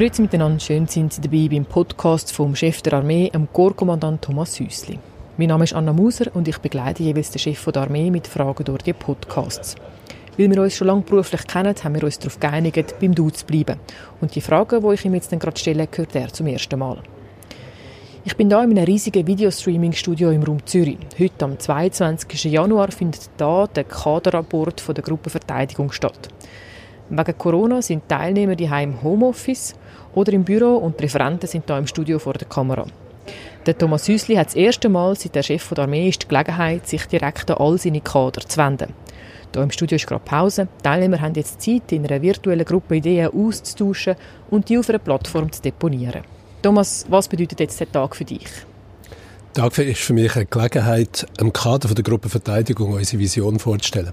Grüezi miteinander, schön sind Sie dabei beim Podcast vom Chef der Armee, dem Korpskommandant Thomas Häusli. Mein Name ist Anna Muser und ich begleite jeweils den Chef der Armee mit Fragen durch die Podcasts. Weil wir uns schon lange beruflich kennen, haben wir uns darauf geeinigt, beim Du zu bleiben. Und die Fragen, die ich ihm jetzt gerade stelle, gehört er zum ersten Mal. Ich bin hier in einem riesigen Videostreaming-Studio im Raum Zürich. Heute, am 22. Januar, findet hier der Kaderrapport der Gruppenverteidigung statt. Wegen Corona sind Teilnehmer die im Homeoffice oder im Büro und die Referenten sind hier im Studio vor der Kamera. Der Thomas Häusli hat das erste Mal, seit der Chef der Armee ist, die Gelegenheit, sich direkt an all seine Kader zu wenden. Hier im Studio ist gerade Pause. Die Teilnehmer haben jetzt Zeit, in einer virtuellen Gruppe Ideen auszutauschen und die auf einer Plattform zu deponieren. Thomas, was bedeutet jetzt der Tag für dich? Tag ist für mich eine Gelegenheit, im Kader der Gruppe Verteidigung unsere Vision vorzustellen.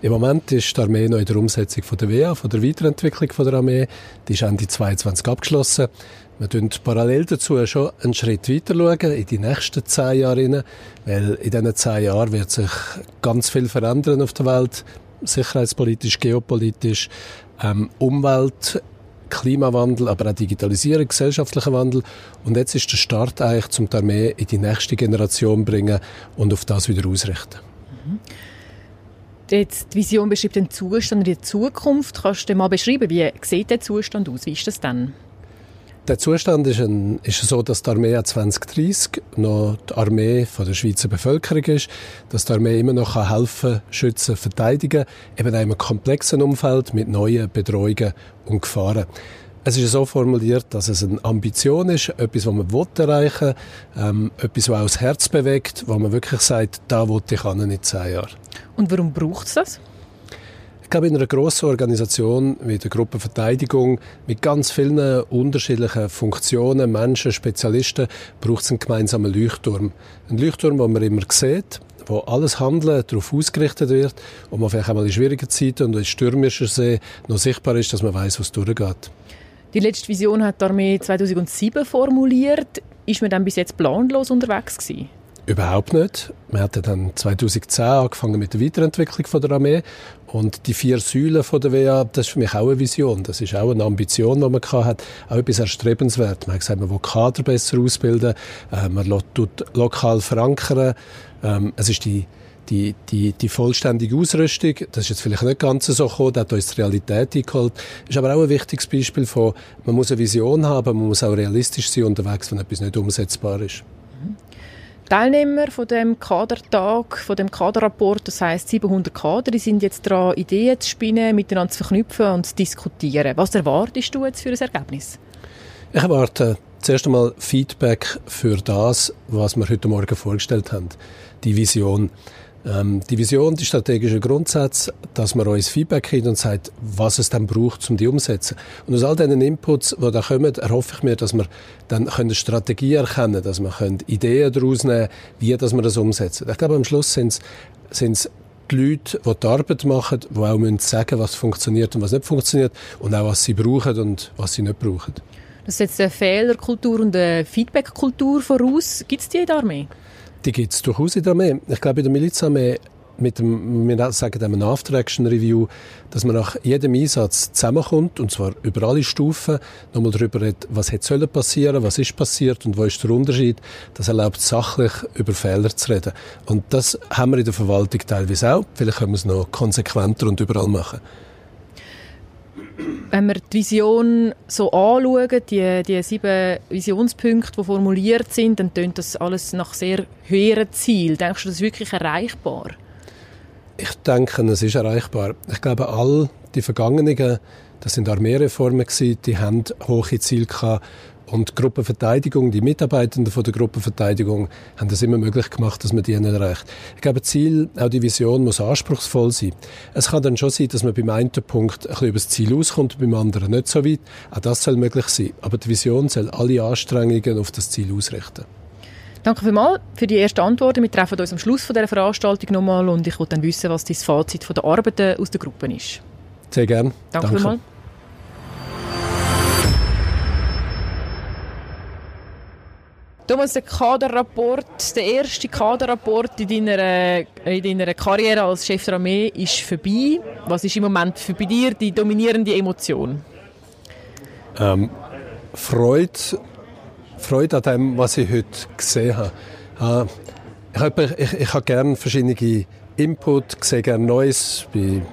Im Moment ist die Armee noch in der Umsetzung von der WA, von der Weiterentwicklung von der Armee. Die ist Ende 22 abgeschlossen. Wir schauen parallel dazu schon einen Schritt weiter schauen, in die nächsten zehn Jahre rein, weil in diesen zehn Jahren wird sich ganz viel verändern auf der Welt, sicherheitspolitisch, geopolitisch, ähm, Umwelt, Klimawandel, aber auch Digitalisierung, gesellschaftlicher Wandel. Und jetzt ist der Start eigentlich, um die Armee in die nächste Generation bringen und auf das wieder ausrichten. Mhm. Jetzt, die Vision beschreibt den Zustand in der Zukunft. Kannst du mal beschreiben, wie sieht der Zustand aus? Wie ist das dann? Der Zustand ist, ein, ist so, dass die Armee 2030 noch die Armee von der Schweizer Bevölkerung ist, dass die Armee immer noch helfen, schützen, verteidigen, eben in einem komplexen Umfeld mit neuen Bedrohungen und Gefahren. Es ist so formuliert, dass es eine Ambition ist, etwas, was man erreichen will, ähm, etwas, was auch das Herz bewegt, wo man wirklich sagt, da will ich in zehn Jahren. Und warum braucht es das? Ich glaube, in einer grossen Organisation wie der Gruppe Verteidigung mit ganz vielen unterschiedlichen Funktionen, Menschen, Spezialisten, braucht es einen gemeinsamen Leuchtturm. Ein Leuchtturm, den man immer sieht, wo alles Handeln darauf ausgerichtet wird und man vielleicht einmal in schwierigen Zeiten und in stürmischer See noch sichtbar ist, dass man weiß, was durchgeht. Die letzte Vision hat die Armee 2007 formuliert. Ist man dann bis jetzt planlos unterwegs gewesen? Überhaupt nicht. Wir hatten dann 2010 angefangen mit der Weiterentwicklung der Armee und die vier Säulen von der WA, das ist für mich auch eine Vision. Das ist auch eine Ambition, die man hat, auch etwas erstrebenswert. Man hat gesagt, man will Kader besser ausbilden, äh, man tut lokal verankern. Ähm, es ist die die, die, die vollständige Ausrüstung, das ist jetzt vielleicht nicht ganz so gekommen, das hat uns die Realität eingeholt, ist aber auch ein wichtiges Beispiel von, man muss eine Vision haben, man muss auch realistisch sein unterwegs, wenn etwas nicht umsetzbar ist. Teilnehmer von dem Kadertag, von dem Kaderrapport, das heißt 700 Kader, die sind jetzt dran, Ideen zu spinnen, miteinander zu verknüpfen und zu diskutieren. Was erwartest du jetzt für ein Ergebnis? Ich erwarte zuerst einmal Feedback für das, was wir heute Morgen vorgestellt haben. Die Vision. Ähm, die Vision, die strategischen Grundsätze, dass man uns Feedback gibt und sagt, was es dann braucht, um die umzusetzen. Und aus all diesen Inputs, die da kommen, erhoffe ich mir, dass wir dann eine Strategie erkennen können, dass wir Ideen daraus nehmen wie dass wir das umsetzen. Ich glaube, am Schluss sind es die Leute, die die Arbeit machen, die auch müssen sagen was funktioniert und was nicht funktioniert und auch, was sie brauchen und was sie nicht brauchen. Das setzt eine Fehlerkultur und eine Feedbackkultur voraus. Gibt es die in der Armee? Die gibt es durchaus in der Armee. Ich glaube, in der Milizarmee mit dem, wir sagen dem After-Action-Review, dass man nach jedem Einsatz zusammenkommt, und zwar über alle Stufen, nochmal darüber redet, was hätte sollen passieren, was ist passiert und wo ist der Unterschied. Das erlaubt sachlich über Fehler zu reden. Und das haben wir in der Verwaltung teilweise auch. Vielleicht können wir es noch konsequenter und überall machen wenn wir die Vision so anschauen, die, die sieben Visionspunkte, die formuliert sind, dann tönt das alles nach sehr höheren Zielen. Denkst du, das ist wirklich erreichbar? Ich denke, es ist erreichbar. Ich glaube, all die vergangenen, das sind Armeereformen die haben hohe Ziele gehabt und die Gruppenverteidigung, die Mitarbeitenden von der Gruppenverteidigung haben das immer möglich gemacht, dass man die erreicht. Ich glaube, Ziel, auch die Vision muss anspruchsvoll sein. Es kann dann schon sein, dass man beim einen Punkt ein bisschen über das Ziel auskommt, beim anderen nicht so weit. Auch das soll möglich sein. Aber die Vision soll alle Anstrengungen auf das Ziel ausrichten. Danke vielmals für die ersten Antworten. Wir treffen uns am Schluss von dieser Veranstaltung nochmal und ich will dann wissen, was dein Fazit von der Arbeit aus der Gruppe ist. Sehr gerne. Danke, Danke. vielmals. Thomas, der Kaderrapport, der erste Kaderrapport in deiner, in deiner Karriere als Chef der Armee ist vorbei. Was ist im Moment für bei dir die dominierende Emotion? Ähm, Freude, Freude an dem, was ich heute gesehen habe. Ah, ich, ich, ich habe gerne verschiedene Input, sehe gerne Neues.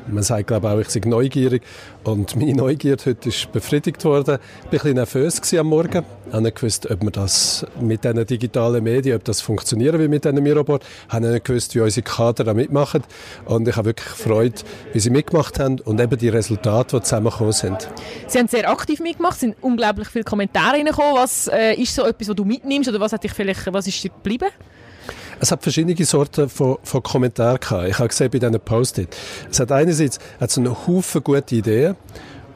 Man sagt, glaube auch, ich sei neugierig. Und meine Neugierde heute ist befriedigt worden. Ich war ein bisschen nervös am Morgen. Ich habe nicht gewusst, ob man das mit diesen digitalen Medien, ob das funktioniert wie mit diesen Miroboard. Ich habe nicht gewusst, wie unsere Kader da mitmachen. Und ich habe wirklich Freude, wie sie mitgemacht haben und eben die Resultate, die zusammengekommen sind. Sie haben sehr aktiv mitgemacht, sind unglaublich viele Kommentare reingekommen. Was äh, ist so etwas, was du mitnimmst oder was hat dich vielleicht, was ist dir geblieben? Es hat verschiedene Sorten von, von Kommentaren gehabt. Ich habe gesehen bei diesen Post-it. Es hat einerseits hat einen Haufen gute Ideen.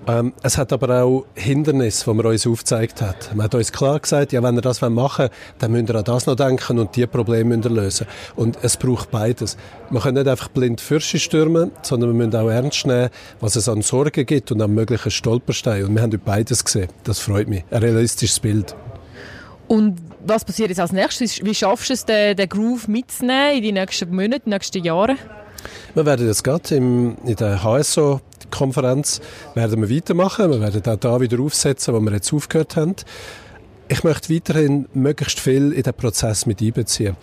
Ähm, es hat aber auch Hindernisse, die man uns aufgezeigt hat. Man hat uns klar gesagt, ja, wenn ihr das machen wollt, dann müsst ihr an das noch denken und die Probleme müsst ihr lösen. Und es braucht beides. Man kann nicht einfach blind Fürsche stürmen, sondern wir müssen auch ernst nehmen, was es an Sorgen gibt und an möglichen Stolpersteinen. Und wir haben beides gesehen. Das freut mich. Ein realistisches Bild. Und was passiert jetzt als nächstes? Wie schaffst du es, den, den Groove mitzunehmen in die nächsten Monate, in den nächsten Jahren? Wir werden jetzt gerade im, in der HSO-Konferenz werden wir weitermachen. Wir werden auch da wieder aufsetzen, wo wir jetzt aufgehört haben. Ich möchte weiterhin möglichst viel in den Prozess mit einbeziehen.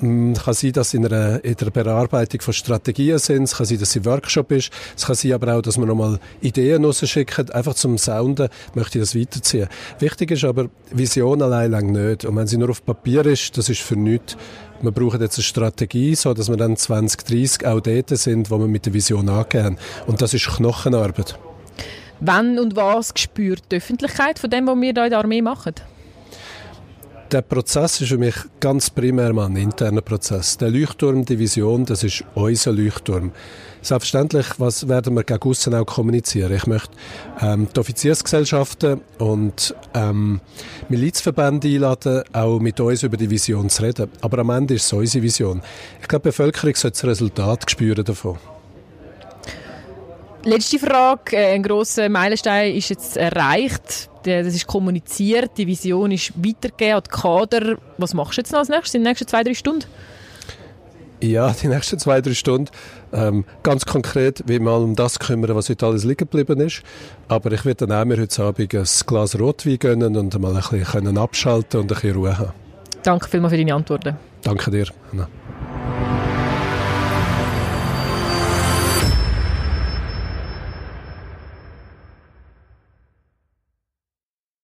Mm, es kann sein, dass in, einer, in der Bearbeitung von Strategien sind. Es kann sein, dass ein Workshop ist. Es kann sein aber auch, dass wir nochmal Ideen rausschicken. Einfach zum Sounden möchte ich das weiterziehen. Wichtig ist aber, Vision allein lang nicht. Und wenn sie nur auf Papier ist, das ist für nichts. Wir brauchen jetzt eine Strategie, so dass wir dann 2030 auch dort sind, wo wir mit der Vision angehen. Und das ist Knochenarbeit. Wann und was spürt die Öffentlichkeit von dem, was wir hier in der Armee machen? Der Prozess ist für mich ganz primär mal ein interner Prozess. Der Leuchtturm, die Vision, das ist unser Leuchtturm. Selbstverständlich was werden wir gegen aussen auch kommunizieren. Ich möchte ähm, die Offiziersgesellschaften und ähm, Milizverbände einladen, auch mit uns über die Vision zu reden. Aber am Ende ist es unsere Vision. Ich glaube, die Bevölkerung sollte das Resultat spüren davon. Letzte Frage. Äh, ein grosser Meilenstein ist jetzt erreicht. Das ist kommuniziert, die Vision ist weitergegeben an die Kader. Was machst du jetzt noch als nächstes in den nächsten zwei, drei Stunden? Ja, die nächsten zwei, drei Stunden. Ähm, ganz konkret, wie mal um das kümmern, was heute alles liegen geblieben ist. Aber ich werde dann auch mir heute Abend ein Glas Rotwein gönnen und mal ein bisschen abschalten und ein bisschen Ruhe haben. Danke vielmals für deine Antworten. Danke dir, Anna.